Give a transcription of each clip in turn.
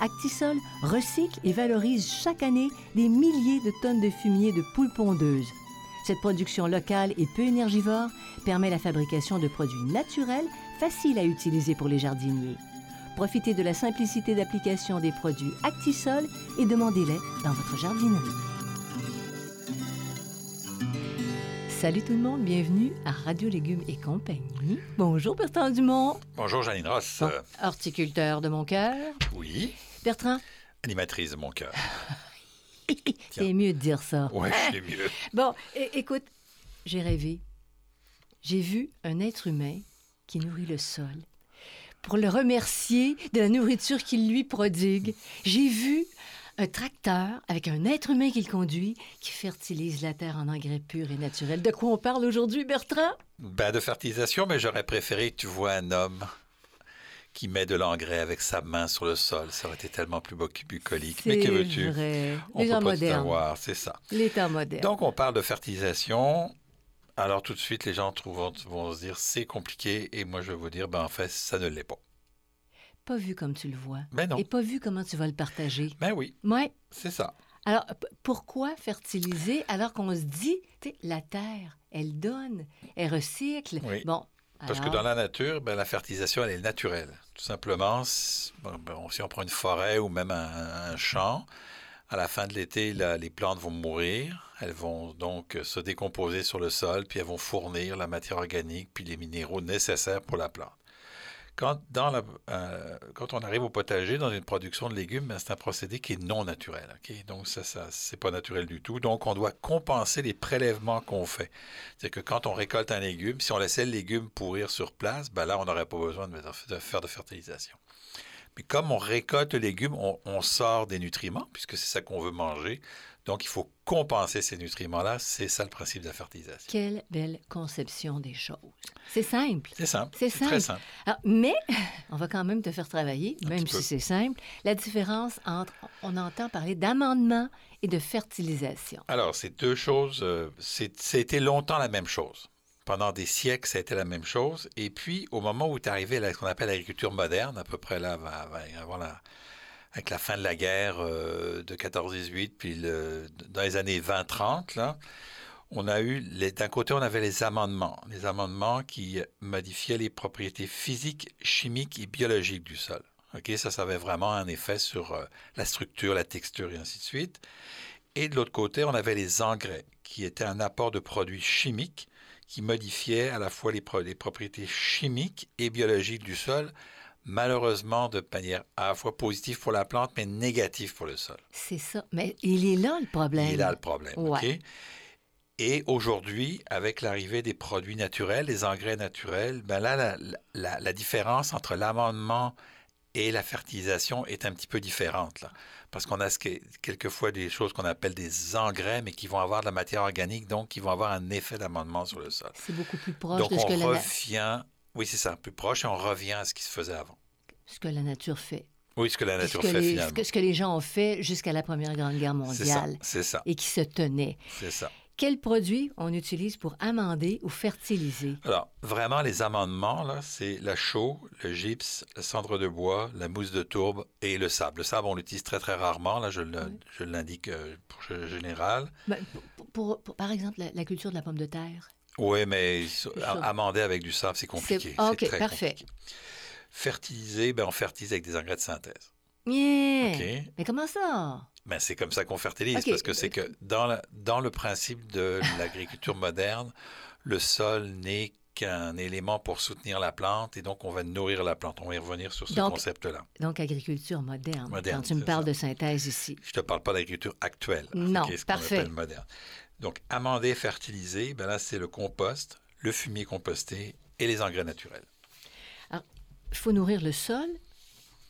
Actisol recycle et valorise chaque année des milliers de tonnes de fumier de poules pondeuses. Cette production locale et peu énergivore permet la fabrication de produits naturels faciles à utiliser pour les jardiniers. Profitez de la simplicité d'application des produits Actisol et demandez-les dans votre jardinerie. Salut tout le monde, bienvenue à Radio Légumes et compagnie. Bonjour Bertrand Dumont, Bonjour Janine Ross. Bon. Horticulteur de mon cœur. oui, Bertrand, animatrice de mon cœur. c'est mieux de dire ça. Ouais, c'est mieux. Bon, écoute, j'ai rêvé. J'ai vu un être humain qui nourrit le sol. Pour le remercier de la nourriture qu'il lui prodigue, j'ai vu un tracteur avec un être humain qui le conduit, qui fertilise la terre en engrais purs et naturels. De quoi on parle aujourd'hui, Bertrand? Ben, de fertilisation, mais j'aurais préféré que tu vois un homme qui met de l'engrais avec sa main sur le sol. Ça aurait été tellement plus bu- bucolique. Mais que veux-tu? On Les peut pas tout modernes. avoir, c'est ça. L'état moderne. Donc, on parle de fertilisation. Alors, tout de suite, les gens trouvent- vont se dire c'est compliqué. Et moi, je vais vous dire, ben, en fait, ça ne l'est pas. Pas vu comme tu le vois. Ben non. Et pas vu comment tu vas le partager. Ben oui, Ouais. c'est ça. Alors, pourquoi fertiliser alors qu'on se dit, tu sais, la terre, elle donne, elle recycle? Oui. Bon. Parce que dans la nature, ben, la fertilisation, elle est naturelle. Tout simplement, si bon, ben, si on prend une forêt ou même un, un champ, à la fin de l'été, les plantes vont mourir. Elles vont donc euh, se décomposer sur le sol, puis elles vont fournir la matière organique, puis les minéraux nécessaires pour la plante. Euh, quand on arrive au potager, dans une production de légumes, ben, c'est un procédé qui est non naturel. Donc, ça, ça c'est pas naturel du tout. Donc, on doit compenser les prélèvements qu'on fait. C'est que quand on récolte un légume, si on laissait le légume pourrir sur place, ben là, on n'aurait pas besoin de faire de fertilisation. Mais comme on récolte le légume, on, on sort des nutriments, puisque c'est ça qu'on veut manger. Donc, il faut compenser ces nutriments-là. C'est ça le principe de la fertilisation. Quelle belle conception des choses. C'est simple. C'est simple. C'est très simple. simple. Alors, mais, on va quand même te faire travailler, Un même si c'est simple, la différence entre, on entend parler d'amendement et de fertilisation. Alors, c'est deux choses. euh, C'était longtemps la même chose. Pendant des siècles, ça a été la même chose. Et puis, au moment où tu arrivé à ce qu'on appelle l'agriculture moderne, à peu près là, avant la- avec la fin de la guerre euh, de 14-18, puis dans les années 20-30, là, on a eu, d'un côté, on avait les amendements. Les amendements qui modifiaient les propriétés physiques, chimiques et biologiques du sol. OK? Ça, ça avait vraiment un effet sur euh, la structure, la texture et ainsi de suite. Et de l'autre côté, on avait les engrais, qui étaient un apport de produits chimiques qui modifiaient à la fois les propriétés chimiques et biologiques du sol, malheureusement de manière à la fois positive pour la plante, mais négative pour le sol. C'est ça. Mais il est là le problème. Il est là le problème. OK? Ouais. Et aujourd'hui, avec l'arrivée des produits naturels, des engrais naturels, ben là, la, la- la différence entre l'amendement et la fertilisation est un petit peu différente. Là. Parce qu'on a ce quelquefois des choses qu'on appelle des engrais, mais qui vont avoir de la matière organique, donc qui vont avoir un effet d'amendement sur le sol. C'est beaucoup plus proche Donc de ce on que, la, na- revient, oui c'est ça, plus proche, et on revient à ce qui se faisait avant. Ce que la nature fait. Oui, ce que la ce nature que, fait les, ce, finalement. que, ce que les gens ont fait jusqu'à la Première Grande Guerre mondiale c'est ça, et qui se tenaient. c'est ça. Quels produits on utilise pour amender ou fertiliser? Alors, vraiment, les amendements, là, c'est la chaux, le gypse, le cendre de bois, la mousse de tourbe et le sable. Le sable, on l'utilise très, très rarement. Là, je le- Oui. l'indique euh, pour le général. Ben, pour, pour- pour- par exemple, la, la culture de la pomme de terre. Oui, mais amender avec du sable, c'est compliqué. C'est- OK, très parfait. compliqué. Fertiliser, ben, on fertilise avec des engrais de synthèse. Yeah! Mais comment ça? Ben, c'est comme ça qu'on fertilise, parce que c'est que dans, la- dans le principe de l'agriculture moderne, le sol n'est qu'un élément pour soutenir la plante et donc on va nourrir la plante. On va y revenir sur ce concept-là. Donc, agriculture moderne, Moderne, quand tu me parles ça. de synthèse ici. Je te parle pas d'agriculture actuelle. Non, ce qu'on parfait. appelle moderne. Donc, amender, fertiliser, ben là, c'est le compost, le fumier composté et les engrais naturels. Il faut nourrir le sol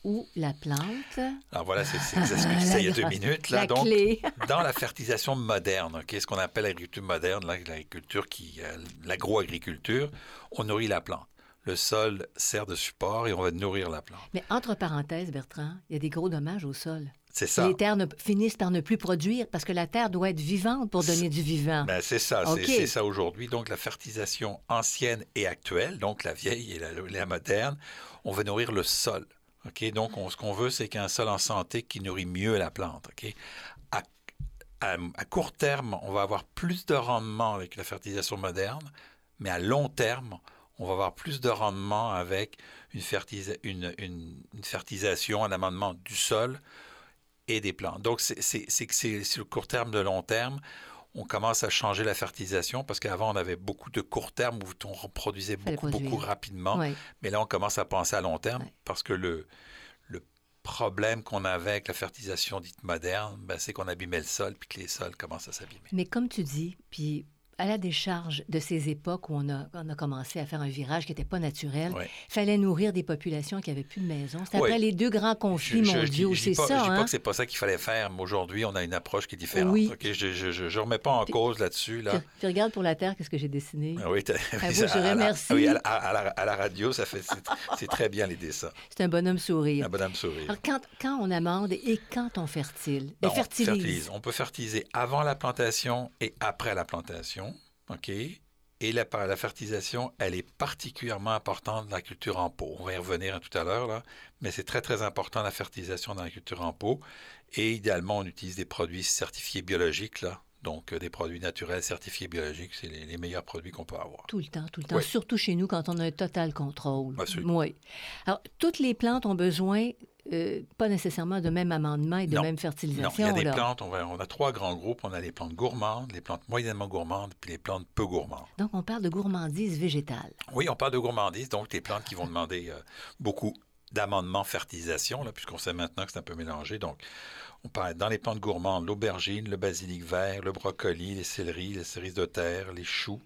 ou la plante. Alors voilà, c'est ce que je disais il y a deux minutes. Là, la donc, clé. dans la fertilisation moderne, ok, ce qu'on appelle l'agriculture moderne, l'agriculture qui, euh, l'agroagriculture, on nourrit la plante. Le sol sert de support et on va nourrir la plante. Mais entre parenthèses, Bertrand, il y a des gros dommages au sol. C'est ça. Les terres ne- finissent par ne plus produire parce que la terre doit être vivante pour donner du vivant. Ben, c'est ça, c'est- OK. c'est ça aujourd'hui. Donc, la fertilisation ancienne et actuelle, donc la vieille et la, la moderne, on veut nourrir le sol. OK? Donc, on- ce qu'on veut, c'est qu'un sol en santé qui nourrit mieux la plante. OK? À, à- à court terme, on va avoir plus de rendement avec la fertilisation moderne, mais à long terme, on va avoir plus de rendement avec une, fertilisa- une- une- une fertilisation, un amendement du sol et des plantes. Donc, c'est que c'est sur le court terme, de long terme, on commence à changer la fertilisation parce qu'avant, on avait beaucoup de court terme où on reproduisait beaucoup, beaucoup rapidement. Mais là, on commence à penser à long terme Ouais. parce que le, le problème qu'on avait avec la fertilisation dite moderne, ben, c'est qu'on abîmait le sol puis que les sols commencent à s'abîmer. Mais comme tu dis, puis à la décharge de ces époques où on a, on a commencé à faire un virage qui n'était pas naturel, il Ouais. fallait nourrir des populations qui n'avaient plus de maison. C'était Oui. après les deux grands conflits Je- mondiaux, c'est ça, Je dis pas hein? que c'est pas ça qu'il fallait faire, mais aujourd'hui, on a une approche qui est différente. Oui. Je ne remets pas en cause là-dessus. Là. Puis, puis regarde pour la terre, qu'est-ce que j'ai dessiné? Ah Oui, ça, vous, je à la- remercie. oui, à, la, à la- à la radio, ça fait c'est- c'est très bien les dessins. C'est un bonhomme sourire. La bonhomme sourire. Alors, quand, quand on amende et quand on fertile, Ben, on fertilise. On peut fertiliser avant la plantation et après la plantation. Et la, la fertilisation, elle est particulièrement importante dans la culture en pot. On va y revenir tout à l'heure, là. Mais c'est très, très important la fertilisation dans la culture en pot. Et idéalement, on utilise des produits certifiés biologiques, là. Donc, euh, des produits naturels certifiés biologiques, c'est les, les meilleurs produits qu'on peut avoir. Tout le temps, tout le temps. Oui. Surtout chez nous, quand on a un total contrôle. Absolument. Oui. Alors, toutes les plantes ont besoin, euh, pas nécessairement de même amendement et de Non. même Non, fertilisation. il y a des là. plantes, on, va- on a trois grands groupes. On a les plantes gourmandes, les plantes moyennement gourmandes, puis les plantes peu gourmandes. Donc, on parle de gourmandise végétale. Oui, on parle de gourmandise, donc des plantes qui vont demander euh, beaucoup d'amendements fertilisation, là, puisqu'on sait maintenant que c'est un peu mélangé. Donc, on parle dans les plantes gourmandes, l'aubergine, le basilic vert, le brocoli, les céleris, les cerises de terre, les choux,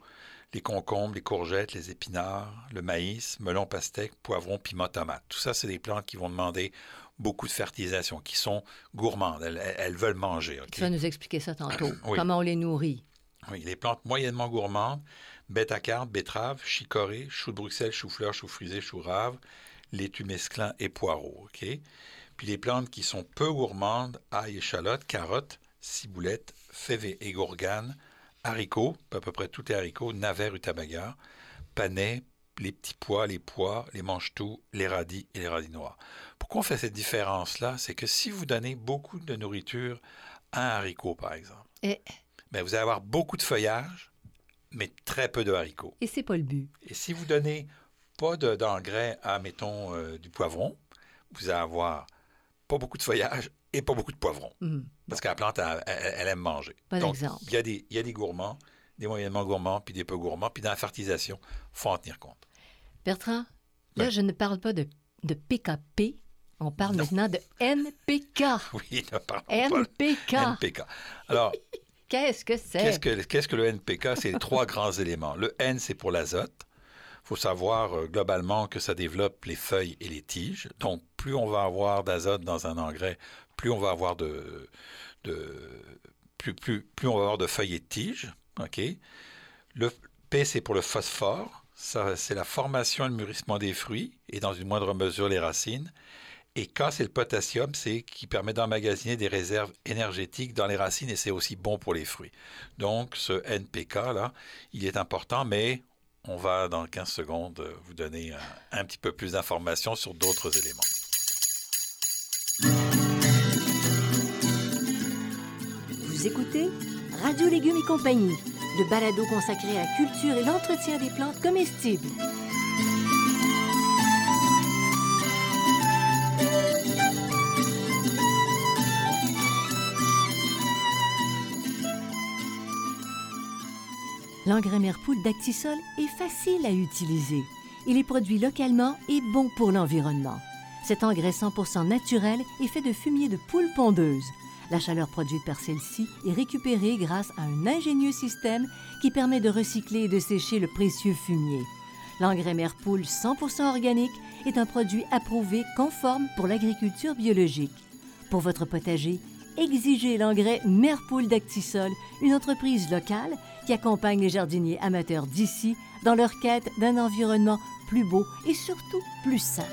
les concombres, les courgettes, les épinards, le maïs, melon pastèque, poivron, piment, tomate. Tout ça, c'est des plantes qui vont demander beaucoup de fertilisation, qui sont gourmandes. Elles, veulent manger. Tu vas nous expliquer ça tantôt. Oui. Comment on les nourrit? Oui, les plantes moyennement gourmandes, bêta-carpe, betterave, chicorée, chou de Bruxelles, chou-fleur, chou frisé, chou rave, laitue mesclun et poireaux. OK? Puis les plantes qui sont peu gourmandes, ail, échalote, carottes, ciboulette, fèves et gourganes, haricots, à peu près tous les haricots, navets, rutabaga, panais, les petits pois, les pois, les mange-tout, les radis et les radis noirs. Pourquoi on fait cette différence-là? C'est que si vous donnez beaucoup de nourriture à un haricot, par exemple, Et, ben, vous allez avoir beaucoup de feuillage, mais très peu de haricots. et c'est pas le but. Et si vous donnez pas de- d'engrais à, mettons, euh, du poivron, vous allez avoir pas beaucoup de feuillage et pas beaucoup de poivron. Hum. Parce que la plante, elle, elle- elle aime manger. Bon Donc, exemple. il y, a des, il y a des gourmands, des moyennement gourmands, puis des peu gourmands. Puis dans la fertilisation, il faut en tenir compte. Bertrand, là, je ne parle pas de, de PKP. On parle Non. maintenant de NPK. Oui, ne parlons pas. NPK. NPK. Alors, Qu'est-ce que c'est? Qu'est-ce que, qu'est-ce que le NPK? C'est les trois grands éléments. Le N, c'est pour l'azote. Faut savoir euh, globalement que ça développe les feuilles et les tiges. Donc, plus on va avoir d'azote dans un engrais, plus on va avoir de, de plus, plus, plus on va avoir de feuilles et de tiges. OK? Le P, c'est pour le phosphore. Ça, c'est la formation et le mûrissement des fruits et dans une moindre mesure les racines. Et K, c'est le potassium, c'est qui permet d'emmagasiner des réserves énergétiques dans les racines et c'est aussi bon pour les fruits. Donc, ce NPK, là, il est important, mais on va, dans 15 secondes, euh, vous donner un, un petit peu plus d'informations sur d'autres éléments. Vous écoutez Radio Légumes et compagnie, le balado consacré à la culture et l'entretien des plantes comestibles. L'engrais Merpoule d'Actisol est facile à utiliser. Il est produit localement et bon pour l'environnement. Cet engrais 100% naturel est fait de fumier de poule pondeuse. La chaleur produite par celle-ci est récupérée grâce à un ingénieux système qui permet de recycler et de sécher le précieux fumier. L'engrais Merpoule 100% organique est un produit approuvé conforme pour l'agriculture biologique. Pour votre potager, exigez l'engrais Merpoule d'Actisol, une entreprise locale qui accompagne les jardiniers amateurs d'ici dans leur quête d'un environnement plus beau et surtout plus sain.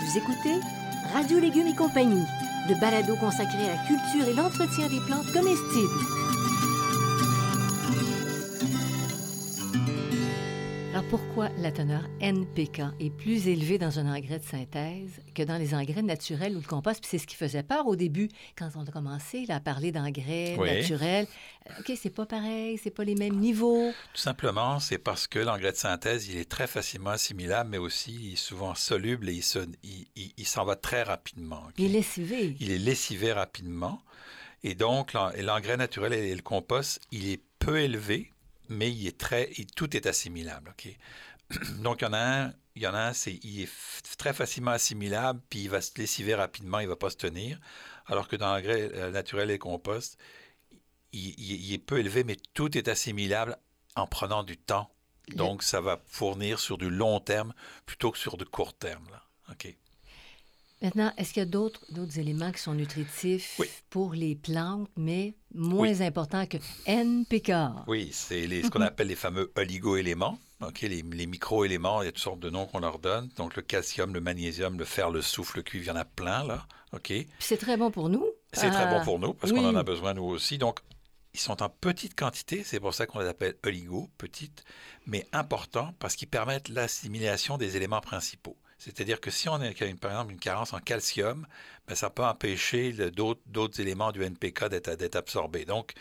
Vous écoutez Radio Légumes et compagnie, le balado consacré à la culture et l'entretien des plantes comestibles. Pourquoi la teneur NPK est plus élevée dans un engrais de synthèse que dans les engrais naturels ou le compost? Puis c'est ce qui faisait peur au début quand on a commencé là, à parler d'engrais Oui. naturels. Euh, OK, c'est pas pareil, c'est pas les mêmes niveaux. Tout simplement, c'est parce que l'engrais de synthèse, il est très facilement assimilable, mais aussi il est souvent soluble et il se- il- il- il s'en va très rapidement. Il est lessivé. Il est lessivé rapidement. Et donc, l'en- l'engrais naturel et le compost, il est peu élevé, mais il est très, il- tout est assimilable. ok? Donc, il y en a un, il y en a un, c'est, il est très facilement assimilable, puis il va se lessiver rapidement, il ne va pas se tenir. Alors que dans l'engrais euh, naturel et compost, il, il- il est peu élevé, mais tout est assimilable en prenant du temps. Donc, ça va fournir sur du long terme plutôt que sur du court terme. Là. OK? Maintenant, est-ce qu'il y a d'autres, éléments qui sont nutritifs Oui. pour les plantes, mais moins importants que NPK? Oui, c'est ce qu'on appelle les fameux oligo-éléments. Les, les micro-éléments, il y a toutes sortes de noms qu'on leur donne. Donc, le calcium, le magnésium, le fer, le soufre, le cuivre, il y en a plein, là. OK? Puis c'est très bon pour nous. C'est très bon pour nous parce oui. qu'on en a besoin, nous aussi. Donc, ils sont en petite quantité, c'est pour ça qu'on les appelle oligo, petites, mais importants parce qu'ils permettent l'assimilation des éléments principaux. C'est-à-dire que si on a une- par exemple une carence en calcium, ben, ça peut empêcher d'autres éléments du NPK d'être absorbés. Donc,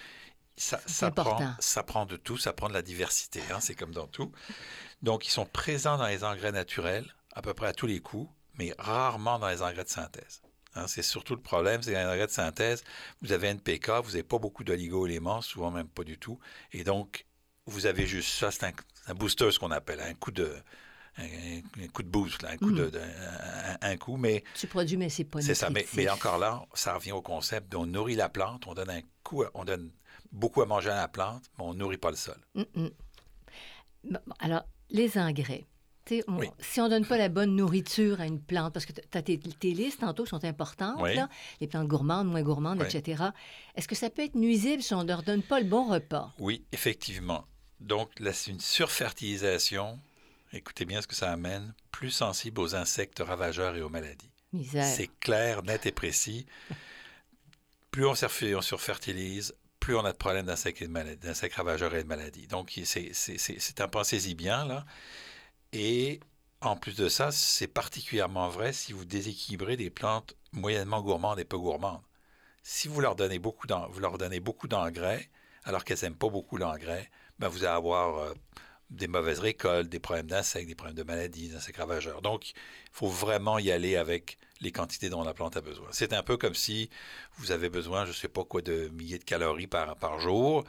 ça, ça, prend, ça prend de tout, ça prend de la diversité, hein, c'est comme dans tout. Donc, ils sont présents dans les engrais naturels à peu près à tous les coups, mais rarement dans les engrais de synthèse. Hein, c'est surtout le problème, c'est que dans les engrais de synthèse, vous avez NPK, vous n'avez pas beaucoup d'oligo-éléments, souvent même pas du tout. Et donc, vous avez juste ça, c'est un, c'est un booster, ce qu'on appelle, un coup de, un, coup de boost, là, un coup de, de- un, un coup, mais Tu produis, mais c'est pas c'est ça. Mais, encore là, ça revient au concept on nourrit la plante, on donne un coup, on donne beaucoup à manger à la plante, mais on nourrit pas le sol. Mm, mm. Alors, les engrais. On- Oui. Si on ne donne pas la bonne nourriture à une plante, parce que tu as tes, tes listes tantôt qui sont importantes, Oui. là, les plantes gourmandes, moins gourmandes, Oui. etc. Est-ce que ça peut être nuisible si on ne leur donne pas le bon repas? Oui, effectivement. Donc, c'est une surfertilisation. Écoutez bien ce que ça amène, plus sensible aux insectes ravageurs et aux maladies. C'est clair, net et précis. Plus on, surf- on surfertilise, plus on a de problèmes d'insectes ravageurs et de maladies. Donc, c'est, c'est, c'est, c'est un pensez-y bien, là. Et en plus de ça, c'est particulièrement vrai si vous déséquilibrez des plantes moyennement gourmandes et peu gourmandes. Si vous leur donnez beaucoup, d'en- vous leur donnez beaucoup d'engrais, alors qu'elles n'aiment pas beaucoup l'engrais, ben vous allez avoir euh, des mauvaises récoltes, des problèmes d'insectes, des problèmes de maladies, d'insectes ravageurs. Donc, il faut vraiment y aller avec les quantités dont la plante a besoin. C'est un peu comme si vous avez besoin, je ne sais pas quoi, de milliers de calories par, par jour,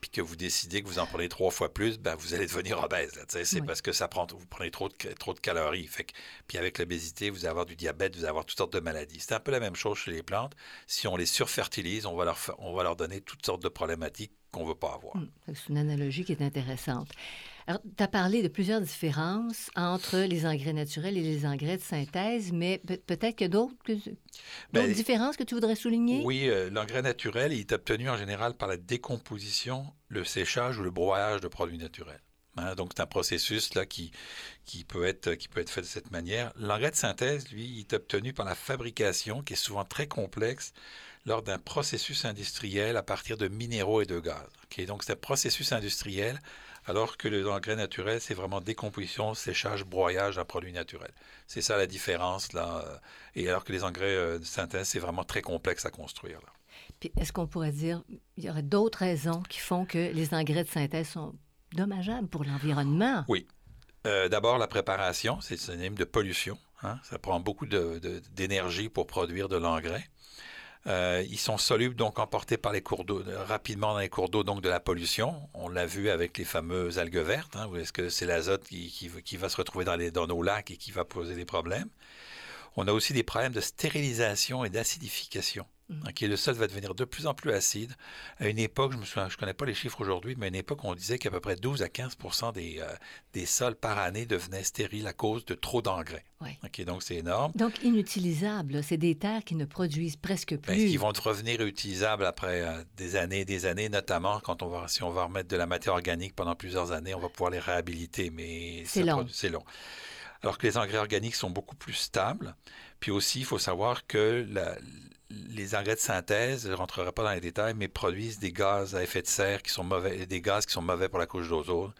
puis que vous décidez que vous en prenez trois fois plus, ben vous allez devenir obèse. c'est Oui. parce que ça prend, vous prenez trop de, trop de calories. Fait que- puis avec l'obésité, vous allez avoir du diabète, vous allez avoir toutes sortes de maladies. C'est un peu la même chose chez les plantes. Si on les surfertilise, on va leur, on va leur donner toutes sortes de problématiques qu'on ne veut pas avoir. Que C'est une analogie qui est intéressante. Alors, tu as parlé de plusieurs différences entre les engrais naturels et les engrais de synthèse, mais peut- peut-être qu'il y a d'autres, que- d'autres Ben, différences que tu voudrais souligner? Oui, euh, l'engrais naturel il est obtenu en général par la décomposition, le séchage ou le broyage de produits naturels. Hein, donc, c'est un processus là, qui, qui, peut être, qui peut être fait de cette manière. L'engrais de synthèse, lui, il est obtenu par la fabrication, qui est souvent très complexe, lors d'un processus industriel à partir de minéraux et de gaz. Ok, Donc, c'est un processus industriel, alors que l'engrais naturel, c'est vraiment décomposition, séchage, broyage d'un produit naturel. C'est ça la différence, là. Et alors que les engrais euh, de synthèse, c'est vraiment très complexe à construire. Là. Puis est-ce qu'on pourrait dire il y aurait d'autres raisons qui font que les engrais de synthèse sont dommageables pour l'environnement? Oui. Euh, D'abord, la préparation, c'est synonyme de pollution. Hein. Ça prend beaucoup d'énergie pour produire de l'engrais. Euh, ils sont solubles, donc emportés par les cours d'eau, rapidement dans les cours d'eau, donc de la pollution. On l'a vu avec les fameuses algues vertes, hein, est-ce que c'est l'azote qui, qui, va se retrouver dans, les, dans nos lacs et qui va poser des problèmes. On a aussi des problèmes de stérilisation et d'acidification. Mm. le sol va devenir de plus en plus acide. À une époque, je ne je connais pas les chiffres aujourd'hui, mais à une époque, on disait qu'à peu près 12 à 15 des, euh, des sols par année devenaient stériles à cause de trop d'engrais. donc c'est énorme. Donc inutilisables, c'est des terres qui ne produisent presque ben, plus. qui vont revenir utilisables après euh, des années et des années, notamment quand on va, si on va remettre de la matière organique pendant plusieurs années, on va pouvoir les réhabiliter, mais c'est long. C'est long alors que les engrais organiques sont beaucoup plus stables. Puis aussi, il faut savoir que les engrais de synthèse, je ne rentrerai pas dans les détails, mais produisent des gaz à effet de serre qui sont mauvais, des gaz qui sont mauvais pour la couche d'ozone.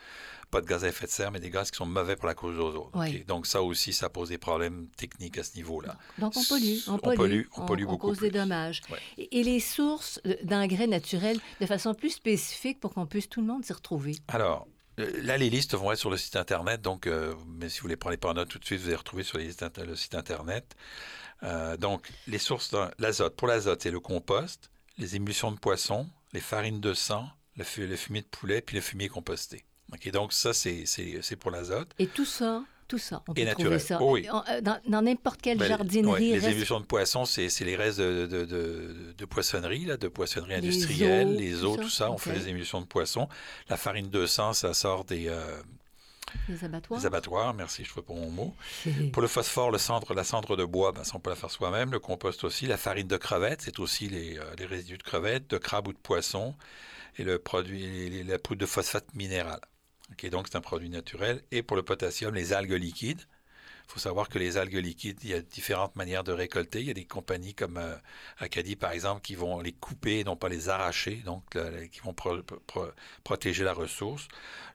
Pas de gaz à effet de serre, mais des gaz qui sont mauvais pour la couche d'ozone. Donc ça aussi, ça pose des problèmes techniques à ce niveau-là. Donc on pollue, on, pollue, on, pollue, beaucoup. On cause des dommages. Et, les sources d'engrais naturels de façon plus spécifique pour qu'on puisse tout le monde s'y retrouver? Alors, Là, les listes vont être sur le site Internet, donc, euh, mais si vous ne les prenez tout de suite, vous allez retrouver sur le site Internet. Euh, donc, les sources l'azote. Pour l'azote, c'est le compost, les émulsions de poisson, les farines de sang, le, fumier de poulet, puis le fumier composté. Donc, ça, c'est pour l'azote. Et tout ça, tout ça. On peut et trouver ça. oui. Euh, dans n'importe quelle ben, jardinerie. les émulsions de poissons, c'est les restes de, de, de, poissonnerie, là, de poissonnerie industrielle, les eaux, tout ça. On fait les émulsions de poissons. La farine de sang, ça sort des. Euh, les abattoirs. Les abattoirs, merci, je ne pas mon mot. Pour le phosphore, le cendre, la cendre de bois, ben, ça, on peut la faire soi-même. Le compost aussi. La farine de crevettes, c'est aussi les, euh, les, résidus de crevettes, de crabe ou de poisson. Et le produit, la poudre de phosphate minéral donc c'est un produit naturel. Et pour le potassium, les algues liquides. Il faut savoir que les algues liquides, il y a différentes manières de récolter. Il y a des compagnies comme euh, Acadie, par exemple, qui vont les couper et non pas les arracher, donc qui vont protéger la ressource.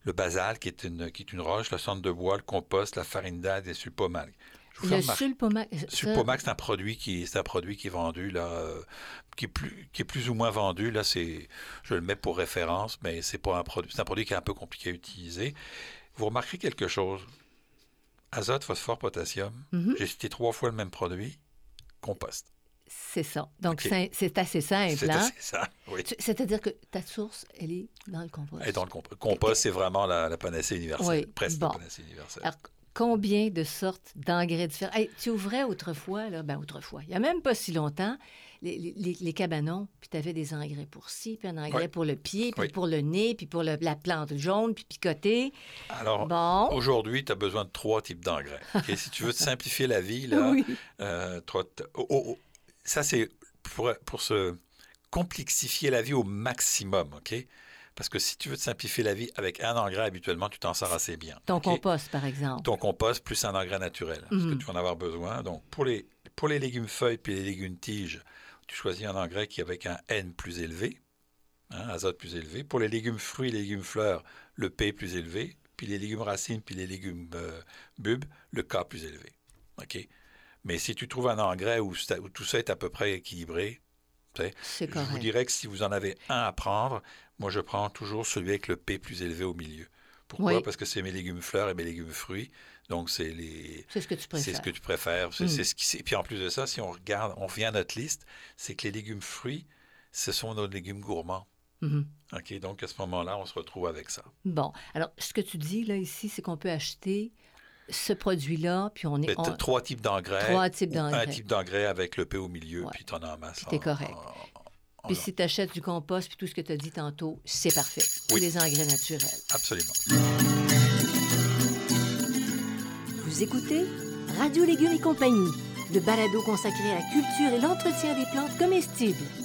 Le basal, qui est une, qui est une roche, le centre de bois, le compost, la farine d'algue et le Le sulpomax. Sulpomax, c'est un produit qui c'est un produit qui est vendu là, euh, qui est plus qui est plus ou moins vendu là. C'est je le mets pour référence, mais c'est pas un produit. C'est un produit qui est un peu compliqué à utiliser. Vous remarquerez quelque chose. Azote, phosphore, potassium. Mhm. J'ai cité trois fois le même produit. Compost. C'est ça. Donc, c'est assez simple. C'est hein? ça, oui. C'est-à-dire que ta source, elle est dans le compost. Elle est dans le compost. Compost, c'est vraiment la, panacée universelle. presque la panacée universelle combien de sortes d'engrais différents. tu ouvrais autrefois, là, ben autrefois, il n'y a même pas si longtemps, les, cabanons, puis tu avais des engrais pour ci, puis un engrais pour le pied, puis pour le nez, puis pour la plante jaune, puis picoter. Alors, bon. aujourd'hui, tu as besoin de trois types d'engrais. si tu veux te simplifier la vie, là, euh, oh, oh, oh, ça, c'est pour, pour se complexifier la vie au maximum, OK? Parce que si tu veux te simplifier la vie avec un engrais, habituellement, tu t'en sors assez bien. Ton compost, par exemple. Ton compost plus un engrais naturel, parce que mhm. tu vas en avoir besoin. Donc, pour les, pour les légumes feuilles puis les légumes tiges, tu choisis un engrais qui est avec un N plus élevé, hein, azote plus élevé. Pour les légumes fruits les légumes fleurs, le P plus élevé. Puis les légumes racines puis les légumes euh, bulbes, le K plus élevé. OK? Mais si tu trouves un engrais où, où tout ça est à peu près équilibré, je vous dirais que si vous en avez un à prendre, moi je prends toujours celui avec le P plus élevé au milieu. Pourquoi? Parce que c'est mes légumes fleurs et mes légumes fruits. Donc, c'est les. C'est ce que tu préfères. C'est ce que tu préfères. C'est, mm. ce qui. Puis en plus de ça, si on regarde, on revient à notre liste, c'est que les légumes fruits, ce sont nos légumes gourmands. Mm-hmm. OK, donc à ce moment-là, on se retrouve avec ça. Bon. Alors, ce que tu dis là ici, c'est qu'on peut acheter ce produit-là, puis on est... Trois types d'engrais. Trois types d'engrais. Un type d'engrais avec le P au milieu, puis tu en as en masse. Puis correct. puis si tu achètes du compost, puis tout ce que tu as dit tantôt, c'est parfait. Oui. les engrais naturels. Absolument. Vous écoutez Radio Légumes et compagnie, le balado consacré à la culture et l'entretien des plantes comestibles.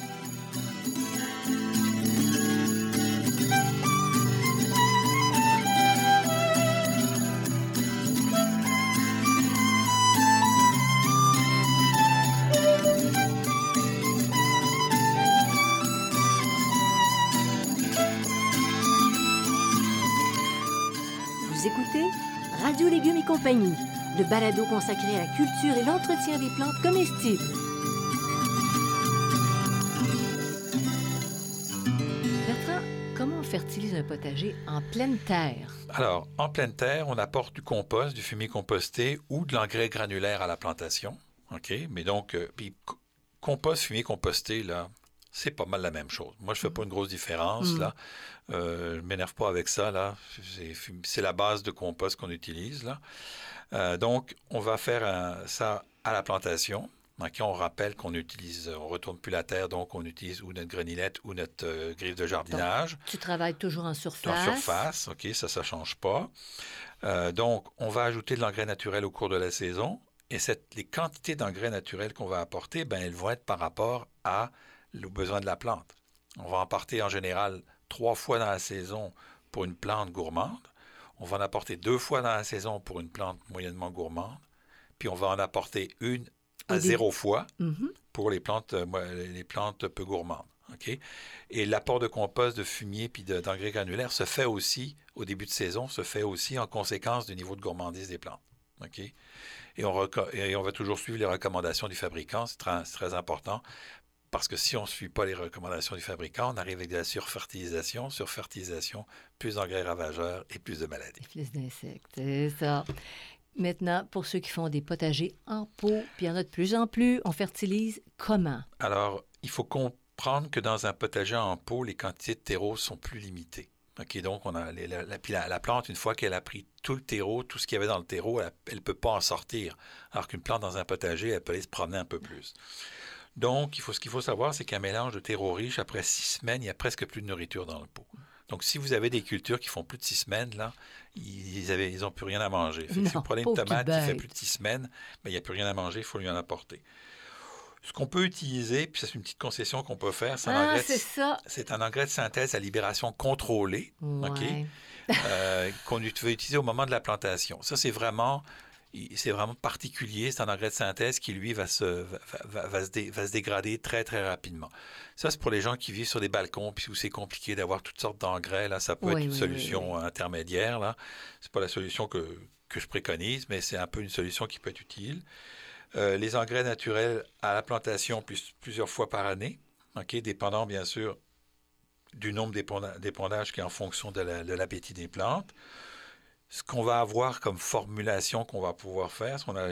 Compagnie, le balado consacré à la culture et l'entretien des plantes comestibles. Bertrand, comment on fertilise un potager en pleine terre? Alors, en pleine terre, on apporte du compost, du fumier composté ou de l'engrais granulaire à la plantation. OK? Mais donc, euh, puis compost, fumier composté, là, c'est pas mal la même chose. Moi, je fais pas une grosse différence, Mm. là. Euh, je m'énerve pas avec ça, là. C'est- la base de compost qu'on utilise, là. Euh, donc, on va faire un- ça à la plantation. On rappelle qu'on utilise, on retourne plus la terre, donc on utilise ou notre grenillette ou notre euh, griffe de jardinage. Tu travailles toujours en surface. En surface, OK, ça, ça ne change pas. Euh, donc, on va ajouter de l'engrais naturel au cours de la saison. Et cette- les quantités d'engrais naturels qu'on va apporter, ben, elles vont être par rapport à le besoin de la plante. On va en apporter en général trois fois dans la saison pour une plante gourmande. On va en apporter deux fois dans la saison pour une plante moyennement gourmande. Puis on va en apporter une à zéro fois Mhm. pour les plantes, euh, les plantes peu gourmandes. Et l'apport de compost, de fumier puis de- d'engrais granulaires se fait aussi, au début de saison, se fait aussi en conséquence du niveau de gourmandise des plantes. Et on, reco- et on va toujours suivre les recommandations du fabricant, c'est très, c'est très important. Parce que si on ne suit pas les recommandations du fabricant, on arrive avec de la surfertilisation, surfertilisation, plus d'engrais ravageurs et plus de maladies. Fils d'insectes, c'est ça. Maintenant, pour ceux qui font des potagers en pot, puis il y en a de plus en plus, on fertilise comment? Alors, il faut comprendre que dans un potager en pot, les quantités de terreau sont plus limitées. OK, donc on a les- la- la plante, une fois qu'elle a pris tout le terreau, tout ce qu'il y avait dans le terreau, elle ne peut pas en sortir. Alors qu'une plante dans un potager, elle peut aller se promener un peu plus. Donc, il faut, ce qu'il faut savoir, c'est qu'un mélange de terreau riche, après six semaines, il n'y a presque plus de nourriture dans le pot. Donc, si vous avez des cultures qui font plus de six semaines, là, ils n'ont ils plus rien à manger. Fait que si vous prenez une tomate qui fait plus de six semaines, ben, il n'y a plus rien à manger, il faut lui en apporter. Ce qu'on peut utiliser, puis c'est une petite concession qu'on peut faire, c'est un, Ah, engrais de- c'est un engrais de synthèse à libération contrôlée Ouais. euh, qu'on ut- veut utiliser au moment de la plantation. Ça, c'est vraiment, c'est vraiment particulier. C'est un engrais de synthèse qui, lui, va se, va, va- va se, dé- va se dégrader très, très rapidement. Ça, c'est pour les gens qui vivent sur des balcons, puis où c'est compliqué d'avoir toutes sortes d'engrais. Là, ça peut Oui, être une oui, solution intermédiaire. Là, c'est pas la solution que, que je préconise, mais c'est un peu une solution qui peut être utile. Euh, les engrais naturels à la plantation plus- plusieurs fois par année, ok, dépendant bien sûr du nombre d'épondages qui est en fonction de la- de l'appétit des plantes. Ce qu'on va avoir comme formulation qu'on va pouvoir faire, c'est qu'on a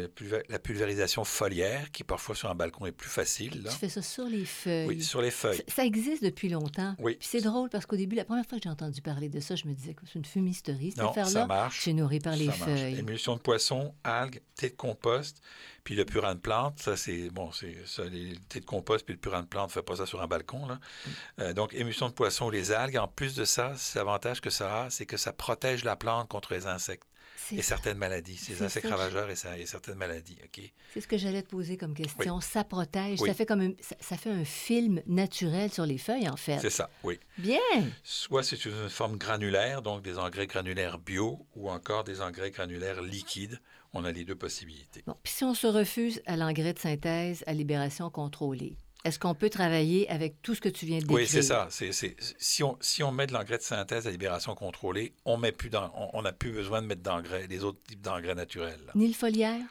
la, pulvérisation foliaire, qui parfois sur un balcon est plus facile. là. Tu fais ça sur les feuilles. Oui, sur les feuilles. Ça, ça existe depuis longtemps. Oui. Puis c'est drôle parce qu'au début, la première fois que j'ai entendu parler de ça, je me disais que c'est une fumisterie, cette Non, ça affaire-là. marche. C'est nourri par les marche. feuilles. Émulsion de poisson, algues, thé de compost, puis le purin de plante. Ça, c'est bon, c'est ça, les de compost puis le purin de plante, ne fait pas ça sur un balcon. Là. Mm. Euh, donc, émulsion de poisson ou les algues. En plus de ça, l'avantage que ça a, c'est que ça protège la plante contre les insectes et ça. certaines maladies. Ces C'est insectes ça, ravageurs et, ça- et certaines maladies. OK? C'est ce que j'allais te poser comme question. Ça protège. Oui. Ça fait comme un, ça, ça fait un film naturel sur les feuilles, en fait. C'est ça, oui. Bien. Soit c'est une forme granulaire, donc des engrais granulaires bio, ou encore des engrais granulaires liquides. On a les deux possibilités. Bon, puis si on se refuse à l'engrais de synthèse à libération contrôlée, est-ce qu'on peut travailler avec tout ce que tu viens de décrire? Oui, c'est ça. C'est, c'est- si, on, si on met de l'engrais de synthèse à libération contrôlée, on met plus on on n'a plus besoin de mettre d'engrais, des autres types d'engrais naturels. là. Ni le foliaire?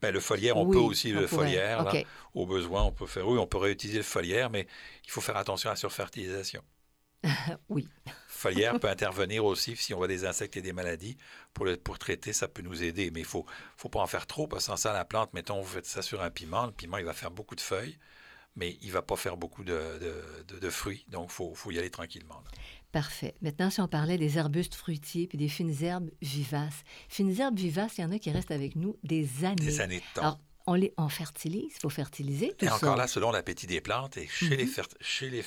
Ben, le foliaire, on Oui, peut aussi on le pourrait. foliaire. là. Au besoin, on peut faire. Oui, on peut réutiliser le foliaire, mais il faut faire attention à la surfertilisation. Oui. Foliaire peut intervenir aussi si on voit des insectes et des maladies. Pour, le, pour traiter, ça peut nous aider. Mais il ne faut, faut pas en faire trop, parce que sans ça, la plante, mettons, vous faites ça sur un piment, le piment, il va faire beaucoup de feuilles, mais il ne va pas faire beaucoup de, de- de- de fruits. Donc, il faut, faut y aller tranquillement. là. Parfait. Maintenant, si on parlait des arbustes fruitiers puis des fines herbes vivaces. Fines herbes vivaces, il y en a qui restent avec nous des années. Des années de temps. Alors, on les on fertilise, il faut fertiliser tout Et ça. encore là, selon l'appétit des plantes, et chez, les, Mhm. fer- chez les,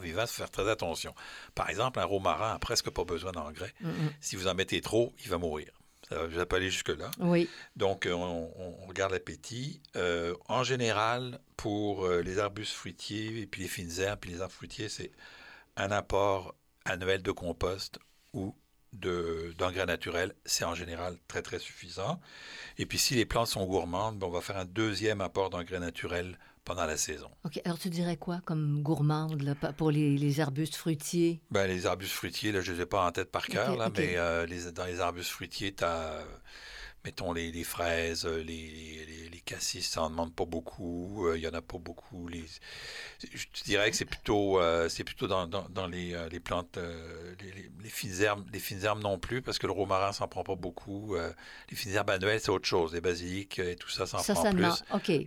vivaces, il faut faire très attention. Par exemple, un romarin n'a presque pas besoin d'engrais. Mm, mm. Si vous en mettez trop, il va mourir. Ça va- pas aller jusque-là. Oui. Donc, euh, on, on- regarde l'appétit. Euh, en général, pour euh, les arbustes fruitiers et puis les fines herbes, puis les arbres fruitiers, c'est un apport annuel de compost ou de- d'engrais naturels. C'est en général très, très suffisant. Et puis, si les plantes sont gourmandes, ben, on va faire un deuxième apport d'engrais naturels pendant la saison. OK. Alors, tu dirais quoi comme gourmande là, pour les, les arbustes fruitiers? Ben, les arbustes fruitiers, là, je ne les ai pas en tête par cœur, là, mais euh, les, dans les arbustes fruitiers, tu as, mettons, les, les fraises, les, les, les cassis, ça n'en demande pas beaucoup. euh, Il y en a pas beaucoup. Les, je te dirais que c'est plutôt, euh, c'est plutôt dans, dans, dans les, euh, les plantes, euh, les, fines herbes, les fines herbes non plus, parce que le romarin s'en prend pas beaucoup. euh, les fines herbes annuelles, c'est autre chose. Les basiliques et tout ça, ça en Ça, prend ça plus.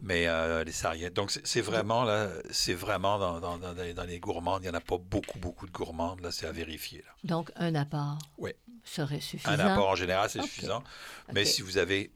Mais euh, les sarriette. Donc, c'est vraiment, là, c'est vraiment dans, dans, dans, les- gourmandes. Il n'y en a pas beaucoup, beaucoup de gourmandes. Là, c'est à vérifier. Là. Donc, un apport Oui. Serait suffisant. Un apport en général, c'est suffisant. Mais si vous avez.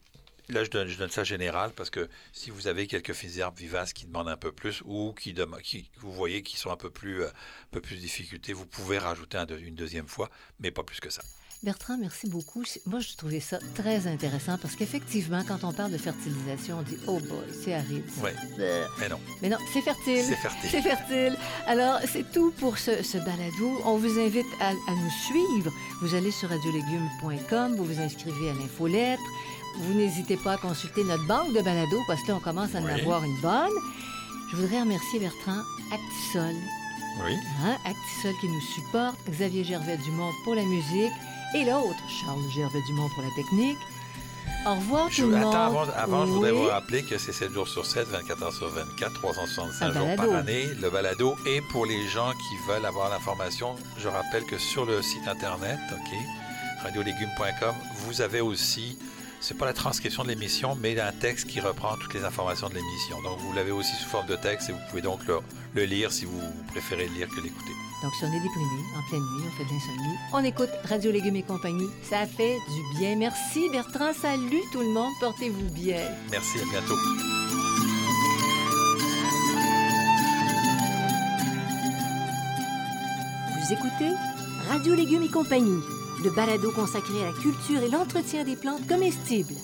Là, je donne, je donne ça général parce que si vous avez quelques fines herbes vivaces qui demandent un peu plus ou qui, qui vous voyez qui sont un peu plus, euh, un peu plus de difficulté, vous pouvez rajouter un une deuxième fois, mais pas plus que ça. Bertrand, merci beaucoup. Moi, je trouvais ça très intéressant parce qu'effectivement, quand on parle de fertilisation, on dit Oh boy, c'est aride. Ouais. Bleh. Mais non, Mais non, c'est fertile. c'est fertile. C'est fertile. Alors, c'est tout pour ce, ce balado. On vous invite à, à nous suivre. Vous allez sur radiolégumes.com, vous vous inscrivez à l'infolettre. Vous n'hésitez pas à consulter notre banque de balado parce que là, on commence à en Oui. avoir une bonne. Je voudrais remercier Bertrand Actisol, Oui. hein, Actisol qui nous supporte, Xavier Gervais-Dumont pour la musique et l'autre, Charles Gervais-Dumont pour la technique. Au revoir Je- tout le monde. attends, avant, avant, je voudrais vous rappeler que c'est 7 jours sur 7, 24 heures sur 24, 365 Un jours balado. par année, le balado. Et pour les gens qui veulent avoir l'information, je rappelle que sur le site internet, OK, radiolégumes.com, vous avez aussi, c'est pas la transcription de l'émission, mais un texte qui reprend toutes les informations de l'émission. Donc vous l'avez aussi sous forme de texte et vous pouvez donc le, le lire si vous préférez le lire que l'écouter. Donc, si on est déprimé, en pleine nuit, on fait de l'insomnie, on écoute Radio Légumes et compagnie. Ça fait du bien. Merci, Bertrand. Salut tout le monde. Portez-vous bien. Merci, à bientôt. Vous écoutez Radio Légumes et compagnie, le balado consacré à la culture et l'entretien des plantes comestibles.